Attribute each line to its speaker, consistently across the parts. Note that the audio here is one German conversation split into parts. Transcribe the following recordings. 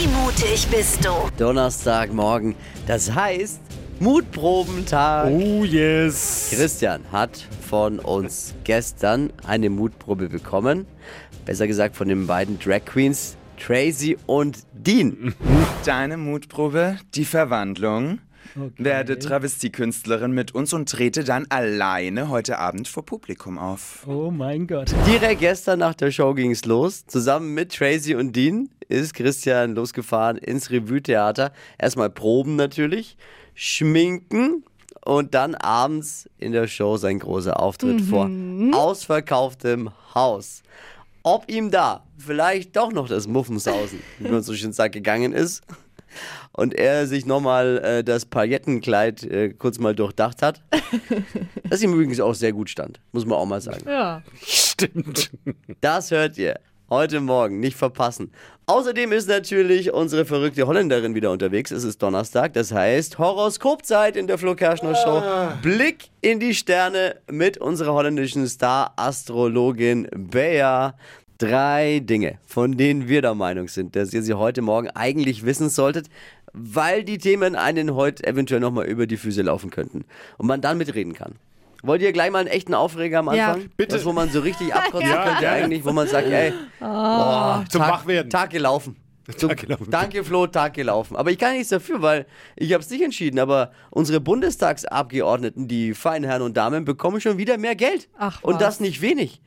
Speaker 1: Wie mutig bist du?
Speaker 2: Donnerstagmorgen. Das heißt Mutprobentag.
Speaker 3: Oh yes.
Speaker 2: Christian hat von uns gestern eine Mutprobe bekommen. Besser gesagt von den beiden Drag Queens Tracy und Dean.
Speaker 4: Deine Mutprobe, die Verwandlung. Werde Travestiekünstlerin mit uns und trete dann alleine heute Abend vor Publikum auf.
Speaker 3: Oh mein Gott.
Speaker 2: Direkt gestern nach der Show ging es los. Zusammen mit Tracy und Dean ist Christian losgefahren ins Revue-Theater. Erstmal proben natürlich, schminken und dann abends in der Show sein großer Auftritt vor ausverkauftem Haus. Ob ihm da vielleicht doch noch das Muffensausen, wie man so schön sagt, gegangen ist und er sich nochmal äh, das Paillettenkleid äh, kurz mal durchdacht hat, das ihm übrigens auch sehr gut stand, muss man auch mal sagen.
Speaker 5: Ja.
Speaker 3: Stimmt.
Speaker 2: Das hört ihr heute Morgen, nicht verpassen. Außerdem ist natürlich unsere verrückte Holländerin wieder unterwegs. Es ist Donnerstag, das heißt Horoskopzeit in der Flo Kerschner Show. Blick in die Sterne mit unserer holländischen Star-Astrologin Bea. Drei Dinge, von denen wir der Meinung sind, dass ihr sie heute Morgen eigentlich wissen solltet, weil die Themen einen heute eventuell nochmal über die Füße laufen könnten und man dann mitreden kann. Wollt ihr gleich mal einen echten Aufreger am
Speaker 5: Ja.
Speaker 2: Anfang?
Speaker 3: Bitte.
Speaker 2: Das, wo man so richtig abkotzen
Speaker 3: Ja,
Speaker 2: könnte
Speaker 3: ja.
Speaker 2: eigentlich, wo man sagt, ey, boah,
Speaker 3: Zum
Speaker 2: Tag,
Speaker 3: Wachwerden.
Speaker 2: Tag gelaufen.
Speaker 3: Gelaufen.
Speaker 2: Danke Flo, Tag gelaufen. Aber ich kann nichts dafür, weil ich habe es nicht entschieden. Aber unsere Bundestagsabgeordneten, die feinen Herren und Damen, bekommen schon wieder mehr Geld.
Speaker 5: Ach,
Speaker 2: und
Speaker 5: was.
Speaker 2: das nicht wenig.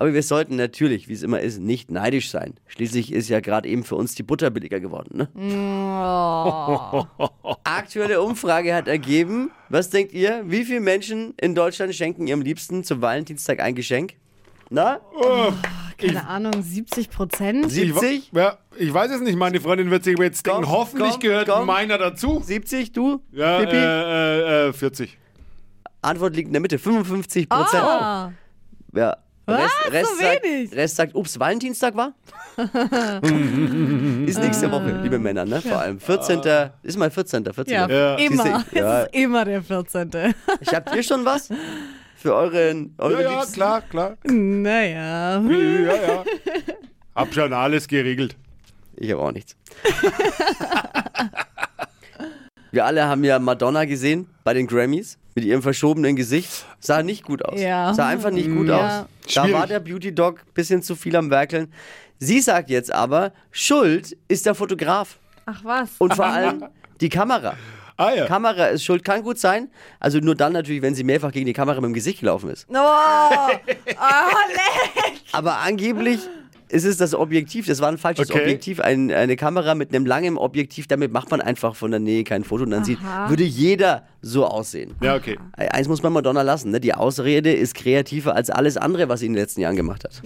Speaker 2: Aber wir sollten natürlich, wie es immer ist, nicht neidisch sein. Schließlich ist ja gerade eben für uns die Butter billiger geworden. Ne?
Speaker 5: Oh.
Speaker 2: Aktuelle Umfrage hat ergeben, was denkt ihr, wie viele Menschen in Deutschland schenken ihrem Liebsten zum Valentinstag ein Geschenk? Na,
Speaker 5: Keine Ahnung, 70 Prozent?
Speaker 2: 70?
Speaker 3: Ja, ich weiß es nicht. Meine Freundin wird sich jetzt denken,
Speaker 2: Komm,
Speaker 3: hoffentlich
Speaker 2: komm,
Speaker 3: gehört
Speaker 2: komm.
Speaker 3: meiner dazu.
Speaker 2: 70, du?
Speaker 3: Ja,
Speaker 2: Pippi?
Speaker 3: äh, äh, äh, 40.
Speaker 2: Antwort liegt in der Mitte, 55 Prozent.
Speaker 5: Ah.
Speaker 2: Ja.
Speaker 5: Was?
Speaker 2: Rest,
Speaker 5: So
Speaker 2: sagt? Rest sagt, ups, Valentinstag war? ist nächste Woche, liebe Männer, ne? Vor allem. 14. Ist mal 14. 14.
Speaker 5: Ja,
Speaker 3: Ja.
Speaker 5: immer.
Speaker 2: Ja.
Speaker 5: Es ist immer der 14.
Speaker 2: Ich habt ihr schon was? Für euren, eure
Speaker 3: Ja, ja, klar, klar.
Speaker 5: naja.
Speaker 3: Ja, ja. Hab schon alles geregelt.
Speaker 2: Ich habe auch nichts. Wir alle haben ja Madonna gesehen bei den Grammys mit ihrem verschobenen Gesicht. Sah nicht gut aus.
Speaker 5: Ja.
Speaker 2: Sah einfach nicht gut
Speaker 5: Ja.
Speaker 2: aus. Da
Speaker 3: Schwierig.
Speaker 2: war der Beauty Dog bisschen zu viel am Werkeln. Sie sagt jetzt aber, Schuld ist der Fotograf
Speaker 5: Ach was.
Speaker 2: und vor allem die Kamera.
Speaker 3: Ah ja.
Speaker 2: Kamera ist schuld, kann gut sein. Also nur dann natürlich, wenn sie mehrfach gegen die Kamera mit dem Gesicht gelaufen ist.
Speaker 5: Oh, oh leck.
Speaker 2: Aber angeblich ist es das Objektiv. Das war ein falsches
Speaker 3: Okay.
Speaker 2: Objektiv. Ein, eine Kamera mit einem langen Objektiv. Damit macht man einfach von der Nähe kein Foto. Und dann sieht,
Speaker 5: Aha.
Speaker 2: würde jeder so aussehen.
Speaker 3: Ja, okay.
Speaker 2: Eins muss man Madonna lassen. Ne? Die Ausrede ist kreativer als alles andere, was sie in den letzten Jahren gemacht hat.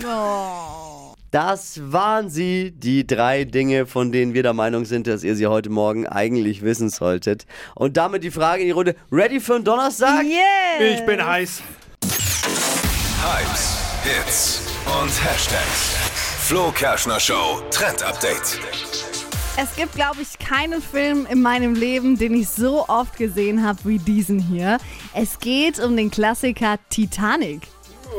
Speaker 2: Das waren sie, die drei Dinge, von denen wir der Meinung sind, dass ihr sie heute Morgen eigentlich wissen solltet. Und damit die Frage in die Runde. Ready für einen Donnerstag?
Speaker 5: Yeah.
Speaker 3: Ich bin heiß.
Speaker 6: Hypes, Hits und Hashtags. Flo Kerschner Show Trend Update.
Speaker 5: Es gibt, glaube ich, keinen Film in meinem Leben, den ich so oft gesehen habe wie diesen hier. Es geht um den Klassiker Titanic.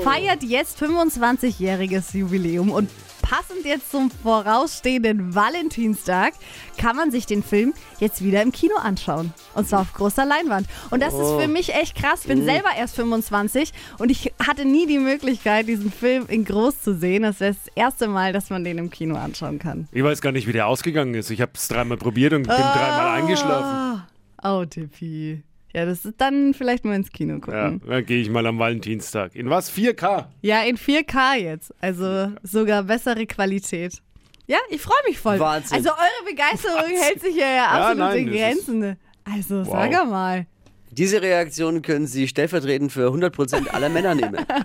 Speaker 5: Feiert jetzt 25-jähriges Jubiläum und passend jetzt zum vorausstehenden Valentinstag kann man sich den Film jetzt wieder im Kino anschauen. Und zwar auf großer Leinwand. Und das ist für mich echt krass. Ich bin selber erst 25 und ich hatte nie die Möglichkeit, diesen Film in groß zu sehen. Das wäre das erste Mal, dass man den im Kino anschauen kann.
Speaker 3: Ich weiß gar nicht, wie der ausgegangen ist. Ich habe es dreimal probiert und bin dreimal eingeschlafen.
Speaker 5: Oh, Tippi. Ja, das ist dann vielleicht mal ins Kino
Speaker 3: Ja,
Speaker 5: gucken.
Speaker 3: dann gehe ich mal am Valentinstag. In was? 4K?
Speaker 5: Ja, in 4K jetzt. Also sogar bessere Qualität. Ja, ich freue mich voll.
Speaker 2: Wahnsinn.
Speaker 5: Also eure Begeisterung hält sich ja, ja absolut
Speaker 3: nein,
Speaker 5: in Grenzen. Also sag
Speaker 3: Wow.
Speaker 5: mal.
Speaker 2: Diese Reaktion können Sie stellvertretend für 100% aller Männer nehmen.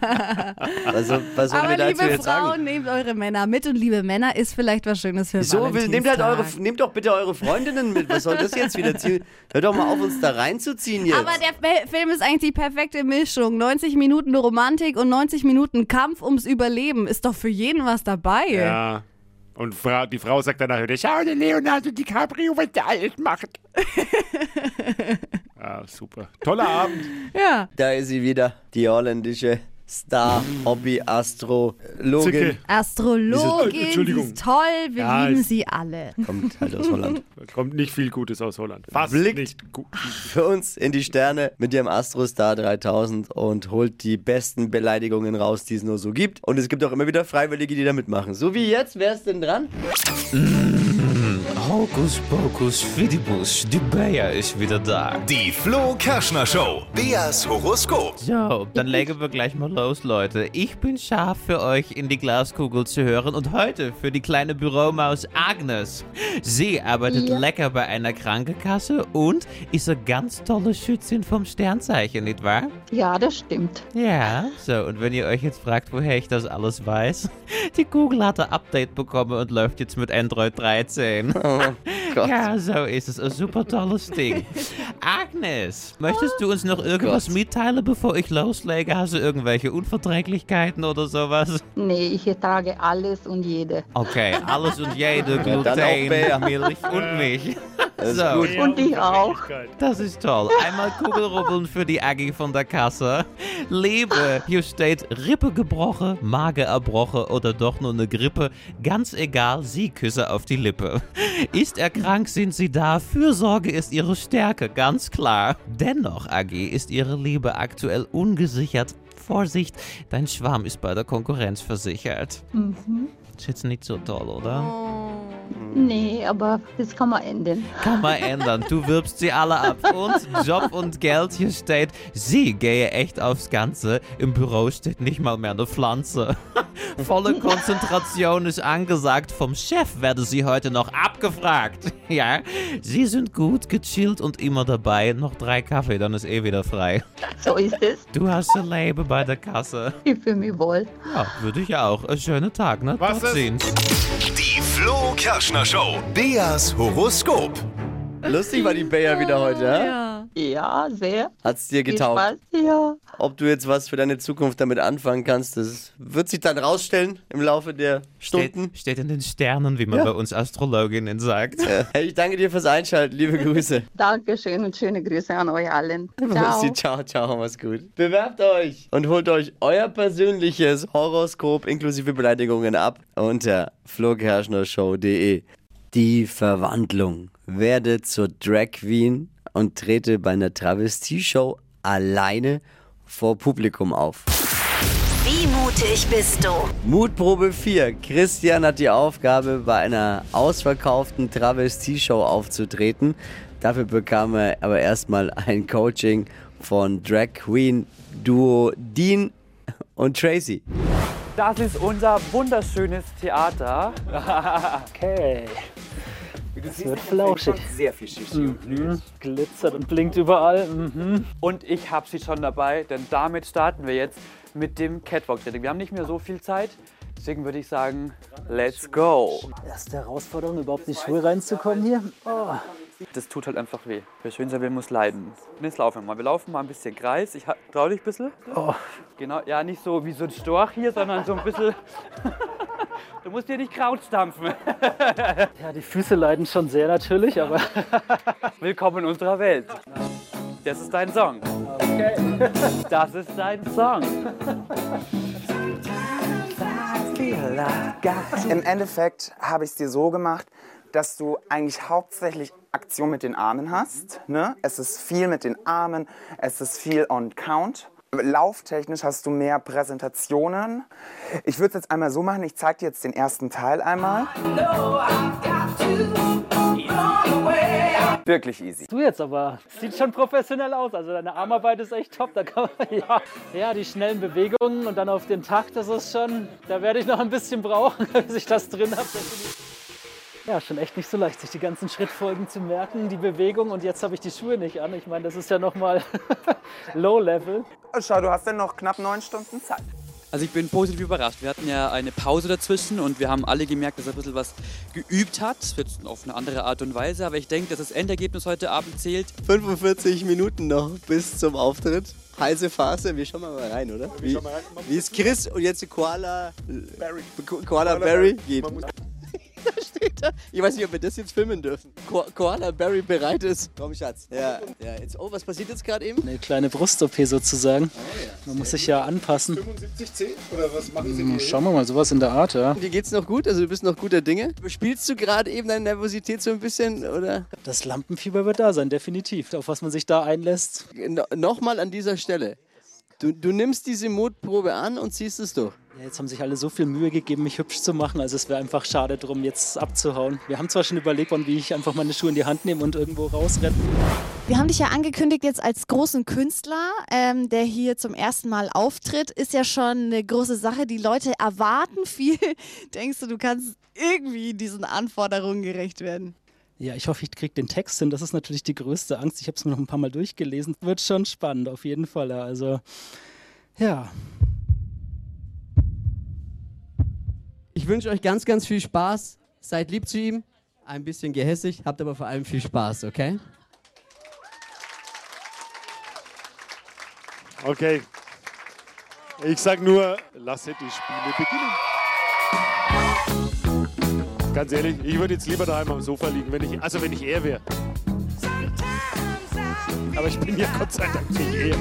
Speaker 2: Also, was sollen
Speaker 5: Aber
Speaker 2: wir dazu
Speaker 5: liebe
Speaker 2: jetzt
Speaker 5: Frauen,
Speaker 2: sagen?
Speaker 5: nehmt eure Männer mit und liebe Männer ist vielleicht was Schönes für
Speaker 2: So, will, nehmt, halt eure, nehmt doch bitte eure Freundinnen mit. Was soll das jetzt wieder ziehen? Hört doch mal auf, uns da reinzuziehen jetzt.
Speaker 5: Aber der Film ist eigentlich die perfekte Mischung. 90 Minuten Romantik und 90 Minuten Kampf ums Überleben. Ist doch für jeden was dabei.
Speaker 3: Ja. Und Fra die Frau sagt danach, schau dir Leonardo DiCaprio, was der alt macht. ja, super. Toller Abend.
Speaker 5: ja.
Speaker 2: da ist sie wieder, die holländische Star, Hobby, Astrologin.
Speaker 3: Zicke.
Speaker 5: Astrologin,
Speaker 3: Wieso- Entschuldigung.
Speaker 5: sie ist toll, wir
Speaker 3: Ja,
Speaker 5: lieben
Speaker 3: ist-
Speaker 5: sie alle.
Speaker 2: Kommt halt aus Holland.
Speaker 3: Kommt nicht viel Gutes aus Holland. Fast
Speaker 2: Blickt.
Speaker 3: nicht gut.
Speaker 2: Für uns in die Sterne mit ihrem Astrostar 3000 und holt die besten Beleidigungen raus, die es nur so gibt. Und es gibt auch immer wieder Freiwillige, die da mitmachen. So wie jetzt, wer ist denn dran?
Speaker 1: Hokus Pokus Fidibus, die Bayer ist wieder da.
Speaker 6: Die Flo Kerschner Show. Beas Horoskop.
Speaker 1: So, dann legen wir gleich mal los, Leute. Ich bin scharf für euch in die Glaskugel zu hören und heute für die kleine Büromaus Agnes. Sie arbeitet lecker bei einer Krankenkasse und ist eine ganz tolle Schützin vom Sternzeichen, nicht wahr?
Speaker 7: Ja, das stimmt.
Speaker 1: Ja, so, und wenn ihr euch jetzt fragt, woher ich das alles weiß, die Google hat ein Update bekommen und läuft jetzt mit Android 13.
Speaker 2: Oh Gott.
Speaker 1: Ja, so ist es. Ein super tolles Ding. Agnes, möchtest du uns noch irgendwas
Speaker 2: Gott.
Speaker 1: mitteilen, bevor ich loslege? Hast du irgendwelche Unverträglichkeiten oder sowas?
Speaker 7: Nee, ich ertrage alles und jede.
Speaker 1: Okay, alles und jede,
Speaker 2: dann auch
Speaker 1: Gluten,
Speaker 2: Bär.
Speaker 1: Milch und mich.
Speaker 2: ist
Speaker 1: So,
Speaker 2: gut.
Speaker 7: Und ich auch.
Speaker 1: das ist toll. Einmal Kugelrubbeln für die Aggie von der Kasse. Liebe, hier steht Rippe gebrochen, Magen erbrochen oder doch nur eine Grippe. Ganz egal, sie küsse auf die Lippe. Ist er krank, sind sie da. Fürsorge ist ihre Stärke, ganz klar. Dennoch, Aggie, ist ihre Liebe aktuell ungesichert. Vorsicht, dein Schwarm ist bei der Konkurrenz versichert. Ist jetzt nicht so toll, oder?
Speaker 7: Nee, aber das kann man ändern.
Speaker 1: Kann man ändern. Du wirbst sie alle ab. Und Job und Geld, hier steht, sie gehe echt aufs Ganze. Im Büro steht nicht mal mehr eine Pflanze. Volle Konzentration ist angesagt. Vom Chef werde sie heute noch abgefragt. Ja, sie sind gut, gechillt und immer dabei. Noch drei Kaffee, dann ist eh wieder frei.
Speaker 7: So ist es.
Speaker 1: Du hast ein Leben bei der Kasse.
Speaker 7: Ich fühle mich wohl.
Speaker 1: Ja, würde ich auch. Ein schöner Tag, ne?
Speaker 3: Was
Speaker 1: Tot
Speaker 3: ist-
Speaker 1: sehen's.
Speaker 6: Die Flo Kerschner Show. Beas Horoskop.
Speaker 2: Lustig war die Bayer wieder heute, ja?
Speaker 5: Ja.
Speaker 7: Ja, sehr.
Speaker 2: Hat's dir
Speaker 7: Viel
Speaker 2: getaugt?
Speaker 7: Spaß. Ja.
Speaker 2: Ob du jetzt was für deine Zukunft damit anfangen kannst, das wird sich dann rausstellen im Laufe der Stunden.
Speaker 1: Steht, steht in den Sternen, wie man bei uns Astrologinnen sagt.
Speaker 2: Hey, ich danke dir fürs Einschalten. Liebe Grüße.
Speaker 7: Dankeschön und schöne Grüße an euch allen.
Speaker 2: Ciao.
Speaker 7: Ciao.
Speaker 2: ciao, ciao, mach's gut. Bewerbt euch und holt euch euer persönliches Horoskop inklusive Beleidigungen ab unter flokerschnershow.de. Die Verwandlung. Werde zur Drag Queen und trete bei einer Travestie-Show alleine vor Publikum auf.
Speaker 8: Wie mutig bist du?
Speaker 2: Mutprobe 4. Christian hat die Aufgabe, bei einer ausverkauften Travestie-Show aufzutreten. Dafür bekam er aber erstmal ein Coaching von Drag Queen Duo Dean und Tracy.
Speaker 9: Das ist unser wunderschönes Theater. okay. Es wird flauschig.
Speaker 4: Sehr viel Shishi.
Speaker 9: Mhm. Glitzert und blinkt überall. Mhm. Und ich habe sie schon dabei, denn damit starten wir jetzt mit dem Catwalk-Training. Wir haben nicht mehr so viel Zeit, deswegen würde ich sagen, let's go.
Speaker 10: Erste Herausforderung, überhaupt in die Schuhe reinzukommen hier. Oh.
Speaker 9: Das tut halt einfach weh. Wer schön sein will, muss leiden. Und jetzt laufen wir mal. Wir laufen mal ein bisschen Kreis. Ich trau dich ein bisschen.
Speaker 10: Oh.
Speaker 9: Genau, ja, nicht so wie so ein Storch hier, sondern so ein bisschen. du musst hier nicht Kraut stampfen.
Speaker 10: Ja, die Füße leiden schon sehr natürlich, aber
Speaker 9: Willkommen in unserer Welt. Das ist dein Song. Okay. Das ist dein Song.
Speaker 4: Im Endeffekt habe ich es dir so gemacht, dass du eigentlich hauptsächlich Aktion mit den Armen hast. Ne? Es ist viel mit den Armen, es ist viel on count. Lauftechnisch hast du mehr Präsentationen. Ich würde es jetzt einmal so machen, ich zeige dir jetzt den ersten Teil einmal. Wirklich easy.
Speaker 10: du jetzt aber. Sieht schon professionell aus. Also deine Armarbeit ist echt top. Da kann man, ja. ja, die schnellen Bewegungen und dann auf den Takt, das ist schon, da werde ich noch ein bisschen brauchen, bis ich das drin habe. Ja, schon echt nicht so leicht, sich die ganzen Schrittfolgen zu merken, die Bewegung. Und jetzt habe ich die Schuhe nicht an. Ich meine, das ist ja nochmal Low Level.
Speaker 4: Schau, du hast ja noch knapp neun Stunden Zeit.
Speaker 9: Also ich bin positiv überrascht. Wir hatten ja eine Pause dazwischen und wir haben alle gemerkt, dass er ein bisschen was geübt hat. Jetzt auf eine andere Art und Weise. Aber ich denke, dass das Endergebnis heute Abend zählt.
Speaker 2: 45 Minuten noch bis zum Auftritt. Heiße Phase, wir schauen mal rein, oder? Wie, wie ist Chris und jetzt die Koala Berry, Koala Berry geht. da steht er. Ich weiß nicht, ob wir das jetzt filmen dürfen. Ko Koala Barry bereit ist. Komm, Schatz. Ja, ja. Jetzt, oh, was passiert jetzt gerade eben?
Speaker 10: Eine kleine Brust-OP sozusagen. Man muss sich ja anpassen.
Speaker 3: 75C oder was machen Sie
Speaker 10: Hm, Schauen wir mal, sowas in der Art, ja.
Speaker 2: Dir geht's noch gut? Also du bist noch guter Dinge? Spielst du gerade eben deine Nervosität so ein bisschen, oder?
Speaker 10: Das Lampenfieber wird da sein, definitiv. Auf was man sich da einlässt.
Speaker 2: No Nochmal an dieser Stelle. Du, du nimmst diese Mutprobe an und ziehst es durch.
Speaker 10: Ja, jetzt haben sich alle so viel Mühe gegeben, mich hübsch zu machen. Also es wäre einfach schade drum, jetzt abzuhauen. Wir haben zwar schon überlegt, wann, wie ich einfach meine Schuhe in die Hand nehme und irgendwo rausrenne.
Speaker 5: Wir haben dich ja angekündigt jetzt als großen Künstler, ähm, der hier zum ersten Mal auftritt. Ist ja schon eine große Sache. Die Leute erwarten viel. Denkst du, du kannst irgendwie diesen Anforderungen gerecht werden?
Speaker 10: Ja, ich hoffe, ich kriege den Text hin. Das ist natürlich die größte Angst. Ich habe es mir noch ein paar Mal durchgelesen. Wird schon spannend, auf jeden Fall. Also, ja.
Speaker 11: Ich wünsche euch ganz, ganz viel Spaß. Seid lieb zu ihm, ein bisschen gehässig, habt aber vor allem viel Spaß, okay?
Speaker 3: Okay. Ich sag nur, lasset die Spiele beginnen. Ganz ehrlich, ich würde jetzt lieber daheim am Sofa liegen, wenn ich, also wenn ich er wäre. Aber ich bin ja Gott sei Dank nicht er.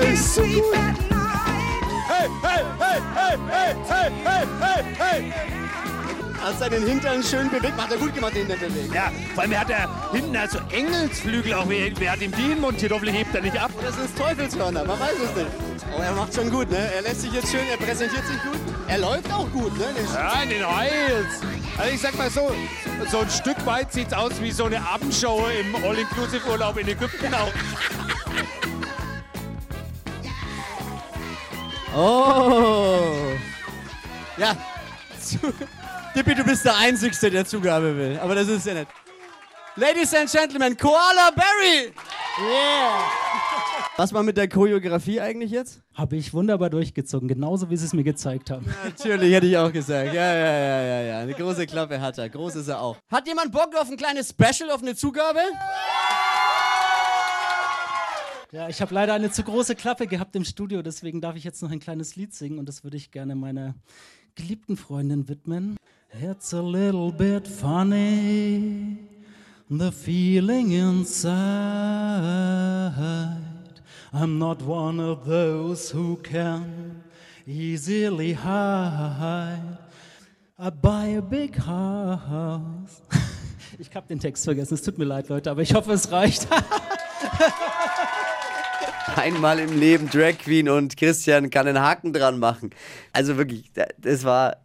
Speaker 2: Ist so gut.
Speaker 3: Hey, hey, hey, hey, hey, hey, hey, hey, hey!
Speaker 2: Hat seinen Hintern schön bewegt. Macht er gut gemacht, den Hintern bewegt.
Speaker 3: Ja, vor allem hat er hinten also Engelsflügel auch. Wer, wer hat ihm die montiert? Hoffentlich hebt er nicht ab.
Speaker 2: Das ist Teufelshörner, man weiß es nicht. Oh, er macht schon gut, ne? Er lässt sich jetzt schön, er präsentiert sich gut. Er läuft auch gut, ne? Den
Speaker 3: Ja, in den Heils. Also ich sag mal so, so ein Stück weit sieht's aus wie so eine Abendshow im All-Inclusive-Urlaub in Ägypten auch.
Speaker 11: Oh! Ja, zu, Dippi, du bist der Einzige, der Zugabe will. Aber das ist ja nicht. Ladies and Gentlemen, Koala Berry! Yeah! Was war mit der Choreografie eigentlich jetzt?
Speaker 10: Habe ich wunderbar durchgezogen, genauso wie sie es mir gezeigt haben.
Speaker 11: Natürlich, hätte ich auch gesagt. Ja, ja, ja, ja, ja. Eine große Klappe hat er. Groß ist er auch. Hat jemand Bock auf ein kleines Special, auf eine Zugabe?
Speaker 10: Ja, ich habe leider eine zu große Klappe gehabt im Studio, deswegen darf ich jetzt noch ein kleines Lied singen und das würde ich gerne meiner geliebten Freundin widmen. It's a little bit funny, the feeling inside. I'm not one of those who can easily hide. I buy a big house. Ich habe den Text vergessen, es tut mir leid, Leute, aber ich hoffe, es reicht.
Speaker 2: Einmal im Leben Drag Queen und Christian kann einen Haken dran machen. Also wirklich, das war,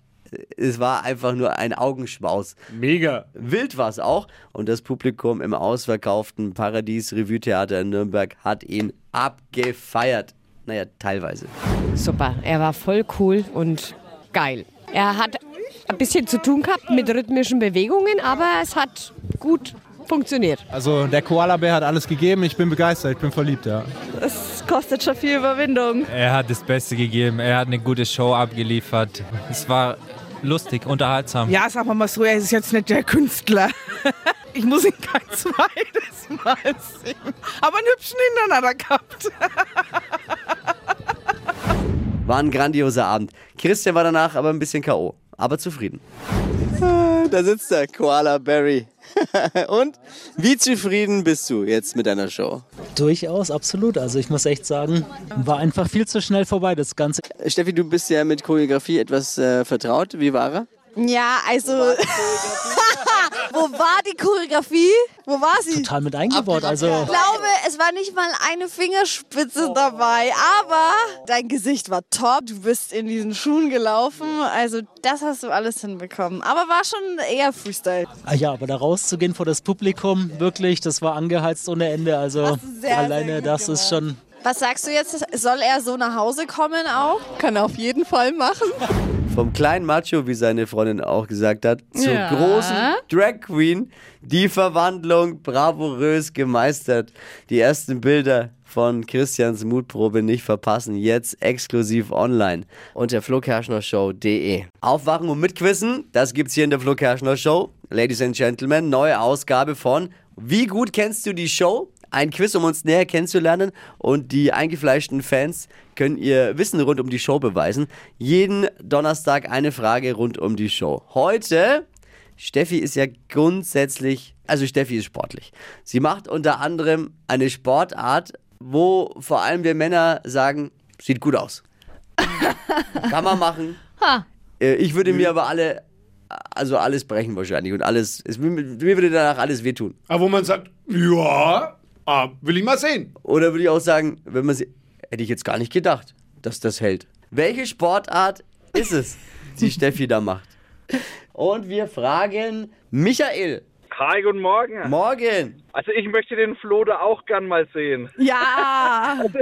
Speaker 2: es war einfach nur ein Augenschmaus.
Speaker 3: Mega.
Speaker 2: Wild war es auch. Und das Publikum im ausverkauften Paradies Revue Theater in Nürnberg hat ihn abgefeiert. Naja, teilweise.
Speaker 12: Super, er war voll cool und geil. Er hat ein bisschen zu tun gehabt mit rhythmischen Bewegungen, aber es hat gut funktioniert.
Speaker 13: Also der Koala-Bär hat alles gegeben, ich bin begeistert, ich bin verliebt, ja.
Speaker 14: Es kostet schon viel Überwindung.
Speaker 15: Er hat das Beste gegeben, er hat eine gute Show abgeliefert. Es war lustig, unterhaltsam.
Speaker 16: Ja, sagen wir mal so, er ist jetzt nicht der Künstler. Ich muss ihn kein zweites Mal singen. Aber einen hübschen Hintern hat er gehabt.
Speaker 2: War ein grandioser Abend. Christian war danach aber ein bisschen K.O., aber zufrieden. Ah, Da sitzt der Koala Barry. Und wie zufrieden bist du jetzt mit deiner Show?
Speaker 10: Durchaus, absolut. Also ich muss echt sagen, war einfach viel zu schnell vorbei, das Ganze.
Speaker 2: Steffi, du bist ja mit Choreografie etwas äh, vertraut. Wie war er?
Speaker 5: Ja, also. Wo war die Choreografie? Wo war sie?
Speaker 10: Total mit eingebaut. Also
Speaker 5: Ich glaube, es war nicht mal eine Fingerspitze dabei, aber dein Gesicht war top. Du bist in diesen Schuhen gelaufen. Also, das hast du alles hinbekommen. Aber war schon eher Freestyle.
Speaker 10: Ah ja, aber da rauszugehen vor das Publikum, wirklich, das war angeheizt ohne Ende. Also
Speaker 5: sehr,
Speaker 10: alleine
Speaker 5: sehr
Speaker 10: das ist schon.
Speaker 5: Was sagst du jetzt? Soll er so nach Hause kommen auch?
Speaker 14: Kann er auf jeden Fall machen.
Speaker 2: Vom kleinen Macho, wie seine Freundin auch gesagt hat, zur
Speaker 5: Ja.
Speaker 2: großen Drag Queen. Die Verwandlung bravourös gemeistert. Die ersten Bilder von Christians Mutprobe nicht verpassen. Jetzt exklusiv online unter flokerschnershow.de. Aufwachen und mitquissen, das gibt's hier in der Flo Kerschner Show. Ladies and Gentlemen, neue Ausgabe von Wie gut kennst du die Show? Ein Quiz, um uns näher kennenzulernen und die eingefleischten Fans können ihr Wissen rund um die Show beweisen. Jeden Donnerstag eine Frage rund um die Show. Heute, Steffi ist ja grundsätzlich, also Steffi ist sportlich. Sie macht unter anderem eine Sportart, wo vor allem wir Männer sagen, sieht gut aus. Kann man machen.
Speaker 5: Ha.
Speaker 2: Äh, Ich würde mir aber alle, also alles brechen wahrscheinlich und alles, es, mir würde danach alles wehtun.
Speaker 3: Aber wo man sagt, ja, ah, will ich mal sehen.
Speaker 2: Oder würde ich auch sagen, wenn man sie, hätte ich jetzt gar nicht gedacht, dass das hält. Welche Sportart ist es, die Steffi da macht? Und wir fragen Michael.
Speaker 17: Hi, guten Morgen.
Speaker 2: Morgen.
Speaker 17: Also ich möchte den Flo da auch gern mal sehen.
Speaker 5: Ja.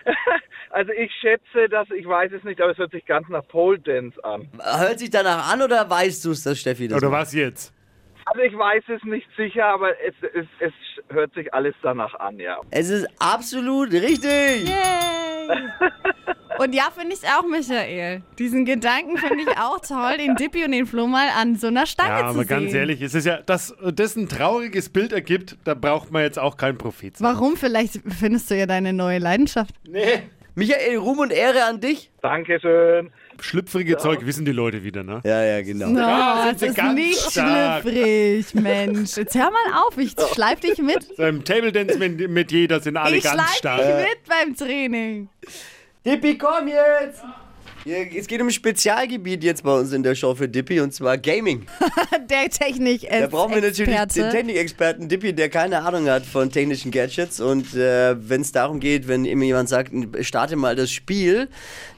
Speaker 17: Also, also ich schätze, dass, ich weiß es nicht, aber es hört sich ganz nach Pole Dance an.
Speaker 2: Hört sich danach an oder weißt du es, dass Steffi das
Speaker 3: Oder
Speaker 2: macht?
Speaker 3: was jetzt?
Speaker 17: Also ich weiß es nicht sicher, aber es, es, es hört sich alles danach an, ja.
Speaker 2: Es ist absolut richtig.
Speaker 5: Yay. Und ja, finde ich auch, Michael. Diesen Gedanken finde ich auch toll, den Dippi und den Flo mal an so einer Stange
Speaker 3: Ja,
Speaker 5: zu
Speaker 3: aber
Speaker 5: sehen.
Speaker 3: ganz ehrlich, es ist ja, dass das ein trauriges Bild ergibt, da braucht man jetzt auch keinen Prophet. sein.
Speaker 5: Warum? Vielleicht findest du ja deine neue Leidenschaft.
Speaker 3: Nee.
Speaker 2: Michael, Ruhm und Ehre an dich.
Speaker 17: Dankeschön.
Speaker 3: Schlüpfrige Zeug wissen die Leute wieder, ne?
Speaker 2: Ja, ja, genau.
Speaker 5: No,
Speaker 3: Ja, sind
Speaker 5: das ist
Speaker 3: ganz
Speaker 5: nicht
Speaker 3: stark.
Speaker 5: schlüpfrig, Mensch. Jetzt hör mal auf, ich schleif dich mit.
Speaker 3: So Im Table Dance mit, mit jeder sind alle
Speaker 5: Ich
Speaker 3: ganz
Speaker 5: schleif
Speaker 3: stark.
Speaker 5: dich mit beim Training.
Speaker 2: Dippi, komm jetzt. Hier, Es geht um ein Spezialgebiet jetzt bei uns in der Show für Dippi und zwar Gaming.
Speaker 5: Der technik
Speaker 2: Da brauchen wir natürlich den Technikexperten Dippi, der keine Ahnung hat von technischen Gadgets. Und äh, wenn es darum geht, wenn immer jemand sagt, starte mal das Spiel,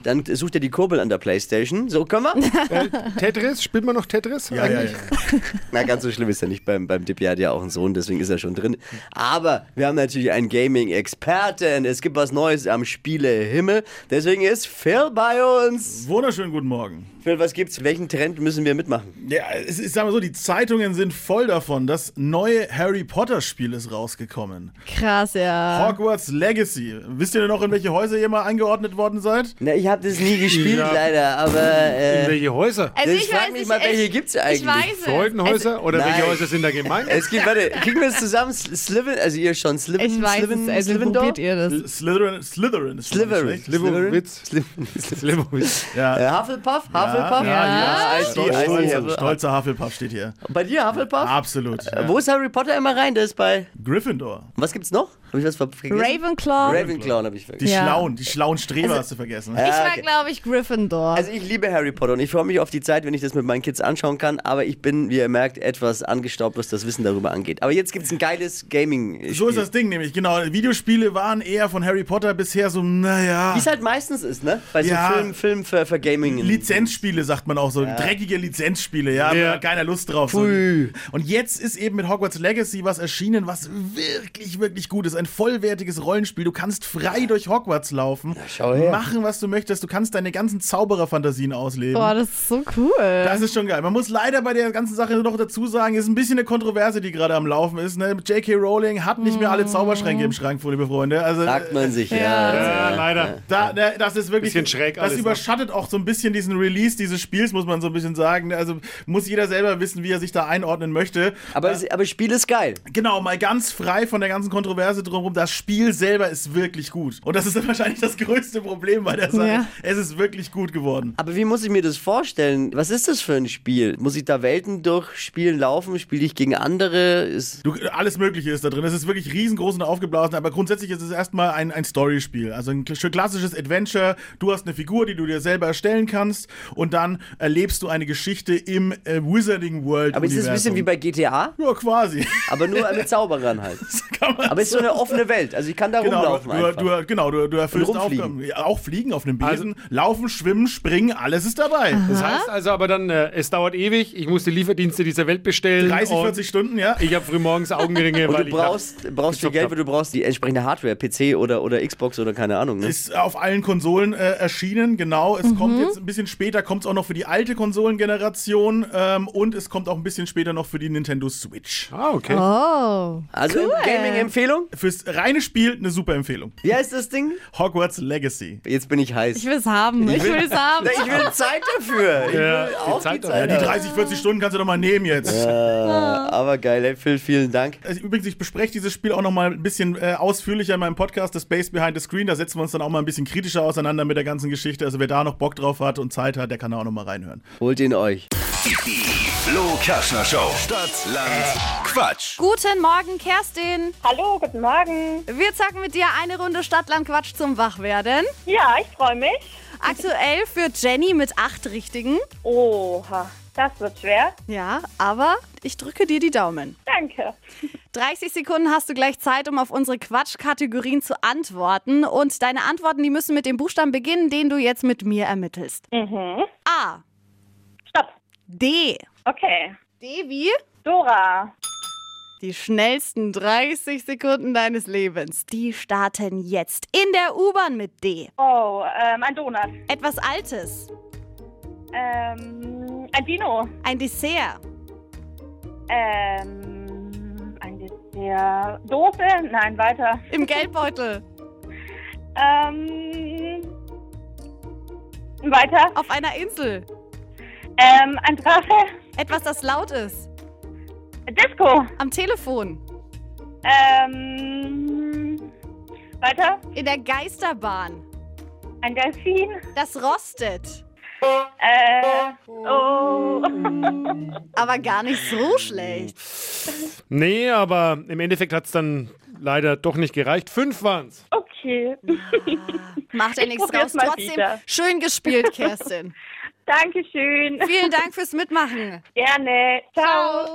Speaker 2: dann sucht er die Kurbel an der Playstation. So können wir?
Speaker 3: Äh, Tetris, spielt man noch Tetris?
Speaker 2: Ja,
Speaker 3: eigentlich?
Speaker 2: Na, ganz so schlimm ist er nicht. Beim, beim Dippi hat ja auch einen Sohn, deswegen ist er schon drin. Aber wir haben natürlich einen Gaming-Experten. Es gibt was Neues am Spielehimmel. Deswegen ist Phil bei uns.
Speaker 18: Wunderschönen guten Morgen.
Speaker 2: Phil, was gibt's? Welchen Trend müssen wir mitmachen?
Speaker 18: Ja, es ist, sag mal so, die Zeitungen sind voll davon. Das neue Harry Potter Spiel ist rausgekommen.
Speaker 5: Krass, ja.
Speaker 18: Hogwarts Legacy. Wisst ihr denn noch, in welche Häuser ihr mal eingeordnet worden seid?
Speaker 2: Na, ich habe das nie gespielt,
Speaker 18: Ja.
Speaker 2: leider, aber. Äh,
Speaker 3: In welche Häuser?
Speaker 5: Also
Speaker 2: ich
Speaker 5: ich
Speaker 2: frag
Speaker 5: weiß
Speaker 2: mich
Speaker 5: nicht,
Speaker 2: mal, welche
Speaker 5: ich-
Speaker 2: gibt's
Speaker 5: ich
Speaker 2: eigentlich?
Speaker 5: weiß.
Speaker 3: Freudenhäuser? Oder welche
Speaker 2: Nein.
Speaker 3: Häuser sind da gemeint?
Speaker 2: Es gibt, warte, kriegen wir es zusammen? Sliven, also ihr schon, Sliven,
Speaker 5: Ich weiß
Speaker 2: Sliven,
Speaker 5: es, also
Speaker 2: Slivendor?
Speaker 5: probiert ihr das.
Speaker 18: Slytherin, Slytherin ist mal nicht
Speaker 2: Sliverin.
Speaker 18: schlecht.
Speaker 3: Slivovitz.
Speaker 2: Sliverin.
Speaker 3: Slivovitz.
Speaker 18: Ja.
Speaker 2: Äh, Hufflepuff?
Speaker 18: Ja,
Speaker 2: Hufflepuff?
Speaker 18: ja,
Speaker 2: I see,
Speaker 18: Stolz, stolzer, stolzer Hufflepuff steht hier.
Speaker 2: Bei dir Hufflepuff?
Speaker 18: Absolut. Ja.
Speaker 2: Wo ist Harry Potter immer rein? Der ist bei.
Speaker 18: Gryffindor.
Speaker 2: Was gibt's noch? Hab ich was ver- vergessen?
Speaker 5: Ravenclaw.
Speaker 2: Ravenclaw habe ich
Speaker 18: Die
Speaker 2: vergessen.
Speaker 5: Ja.
Speaker 18: Schlauen, die schlauen Streber hast du vergessen.
Speaker 5: Ich war, glaube ich, Gryffindor.
Speaker 2: Also ich liebe Harry Potter und ich freue mich auf die Zeit, wenn ich das mit meinen Kids anschauen kann, aber ich bin, wie ihr merkt, etwas angestaubt, was das Wissen darüber angeht. Aber jetzt gibt's ein geiles Gaming-Spiel.
Speaker 18: So ist das Ding nämlich, genau. Videospiele waren eher von Harry Potter bisher so, naja.
Speaker 2: Wie es halt meistens ist, ne? Bei so
Speaker 18: Ja.
Speaker 2: Film, Film für, für Gaming.
Speaker 18: Lizenzspiele sagt man auch so, dreckige Lizenzspiele, ja,
Speaker 3: Ja.
Speaker 18: da hat keiner Lust drauf. So. Und jetzt ist eben mit Hogwarts Legacy was erschienen, was wirklich, wirklich gut ist. Ein vollwertiges Rollenspiel. Du kannst frei durch Hogwarts laufen,
Speaker 2: schau her.
Speaker 18: machen, was du möchtest. Du kannst deine ganzen Zaubererfantasien ausleben.
Speaker 5: Boah, das ist so cool.
Speaker 18: Das ist schon geil. Man muss leider bei der ganzen Sache noch dazu sagen, es ist ein bisschen eine Kontroverse, die gerade am Laufen ist. Ne? J.K. Rowling hat nicht mehr alle Zauberschränke im Schrank, liebe Freunde. Also,
Speaker 2: Sagt man sich, ja.
Speaker 3: Ja, leider.
Speaker 18: da, ne, das ist wirklich.
Speaker 3: Bisschen schräg
Speaker 18: Das
Speaker 3: alles, ne?
Speaker 18: überschattet auch so ein bisschen diesen Release dieses Spiels, muss man so ein bisschen sagen. Also muss jeder selber wissen, wie er sich da einordnen möchte.
Speaker 2: Aber, es, aber Spiel ist geil.
Speaker 18: Genau, mal ganz frei von der ganzen Kontroverse drumherum. Das Spiel selber ist wirklich gut. Und das ist dann wahrscheinlich das größte Problem bei der Sache.
Speaker 5: Ja.
Speaker 18: Es ist wirklich gut geworden.
Speaker 2: Aber wie muss ich mir das vorstellen? Was ist das für ein Spiel? Muss ich da Welten durchspielen, laufen? Spiele ich gegen andere? Ist
Speaker 18: Du, alles Mögliche ist da drin. Es ist wirklich riesengroß und aufgeblasen, aber grundsätzlich ist es erstmal ein, ein Storyspiel. Also ein kl- klassisches Adventure. Du hast eine Figur, die du dir selber erstellen kannst und dann erlebst du eine Geschichte im äh, Wizarding World.
Speaker 2: aber ist das ein bisschen wie bei GTA?
Speaker 18: Ja, quasi.
Speaker 2: Aber nur mit Zauberern halt. Aber es ist so eine offene Welt. Also ich kann da
Speaker 18: Genau,
Speaker 2: rumlaufen
Speaker 18: du,
Speaker 2: einfach.
Speaker 18: du, genau, du, du erfüllst
Speaker 2: Und.
Speaker 18: Aufgaben. Auch fliegen auf einem Besen, laufen, schwimmen, springen, alles ist dabei.
Speaker 3: Das heißt also aber dann, äh, es dauert ewig, ich muss die Lieferdienste dieser Welt bestellen.
Speaker 18: 30,
Speaker 3: und
Speaker 18: 40 Stunden, ja.
Speaker 3: Ich habe frühmorgens Augenringe,
Speaker 2: Und
Speaker 3: weil
Speaker 2: du
Speaker 3: ich
Speaker 2: brauchst, brauchst viel Geld,
Speaker 3: hab.
Speaker 2: weil du brauchst die entsprechende Hardware, PC oder, oder Xbox oder keine Ahnung. Ne?
Speaker 18: Ist auf allen Konsolen äh, erschienen, genau. Es kommt jetzt ein bisschen später, kommt es auch noch für die alte Konsolengeneration ähm, und es kommt auch ein bisschen später noch für die Nintendo Switch.
Speaker 3: Ah, okay.
Speaker 5: Oh.
Speaker 2: Also
Speaker 5: cool.
Speaker 2: Gaming-Empfehlung?
Speaker 18: Fürs reine Spiel eine super Empfehlung.
Speaker 2: Wie heißt das Ding?
Speaker 18: Hogwarts Legacy.
Speaker 2: Jetzt bin ich heiß.
Speaker 5: Ich will's haben. Ich will's haben.
Speaker 2: Na, ich will Zeit dafür. Ich
Speaker 18: Ja,
Speaker 2: will
Speaker 18: die
Speaker 2: auch
Speaker 18: Zeit
Speaker 2: die
Speaker 18: Ja,
Speaker 2: Zeit.
Speaker 18: die
Speaker 2: haben.
Speaker 18: 30, 40 Stunden kannst du doch mal nehmen jetzt.
Speaker 2: Ja, aber geil, ey, Phil, vielen Dank.
Speaker 18: Also Übrigens, ich bespreche dieses Spiel auch noch mal ein bisschen äh, ausführlicher in meinem Podcast, The Space Behind the Screen. Da setzen wir uns dann auch mal ein bisschen kritischer auseinander mit der ganzen Geschichte. Also wer da noch Bock drauf hat und Zeit hat, der kann da auch noch mal reinhören.
Speaker 2: Holt ihn euch.
Speaker 6: Die Flo Kerschner Show. Stadt, Land, Quatsch.
Speaker 5: Guten Morgen, Kerstin.
Speaker 19: Hallo, guten Morgen.
Speaker 5: Wir zacken mit dir eine Runde Stadtland Quatsch zum Wachwerden.
Speaker 19: Ja, ich freue mich.
Speaker 5: Aktuell führt Jenny mit acht Richtigen.
Speaker 19: Oha, das wird schwer.
Speaker 5: Ja, aber ich drücke dir die Daumen.
Speaker 19: Danke.
Speaker 5: 30 Sekunden hast du gleich Zeit, um auf unsere Quatschkategorien zu antworten. Und deine Antworten, die müssen mit dem Buchstaben beginnen, den du jetzt mit mir ermittelst.
Speaker 19: Mhm.
Speaker 5: A.
Speaker 19: Stopp.
Speaker 5: D.
Speaker 19: Okay.
Speaker 5: D wie?
Speaker 19: Dora.
Speaker 5: Die schnellsten 30 Sekunden deines Lebens, die starten jetzt in der U-Bahn mit D.
Speaker 19: Oh, ähm, ein Donut.
Speaker 5: Etwas Altes.
Speaker 19: Ähm, ein Dino.
Speaker 5: Ein Dessert.
Speaker 19: Ähm, ein Dessert. Dose? Nein, weiter.
Speaker 5: Im Geldbeutel.
Speaker 19: Ähm, weiter.
Speaker 5: Auf einer Insel.
Speaker 19: Ähm, ein Drache.
Speaker 5: Etwas, das laut ist.
Speaker 19: Disco.
Speaker 5: Am Telefon.
Speaker 19: Ähm, weiter.
Speaker 5: In der Geisterbahn.
Speaker 19: Ein Delfin.
Speaker 5: Das rostet.
Speaker 19: Äh, oh.
Speaker 5: Aber gar nicht so schlecht.
Speaker 3: Nee, aber im Endeffekt hat es dann leider doch nicht gereicht. Fünf waren's.
Speaker 19: Okay.
Speaker 5: Macht ja
Speaker 19: Ich
Speaker 5: nichts
Speaker 19: probier's
Speaker 5: raus.
Speaker 19: mal
Speaker 5: Trotzdem
Speaker 19: wieder.
Speaker 5: schön gespielt, Kerstin.
Speaker 19: Dankeschön.
Speaker 5: Vielen Dank fürs Mitmachen.
Speaker 19: Gerne. Ciao.